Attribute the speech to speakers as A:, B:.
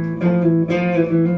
A: Müzik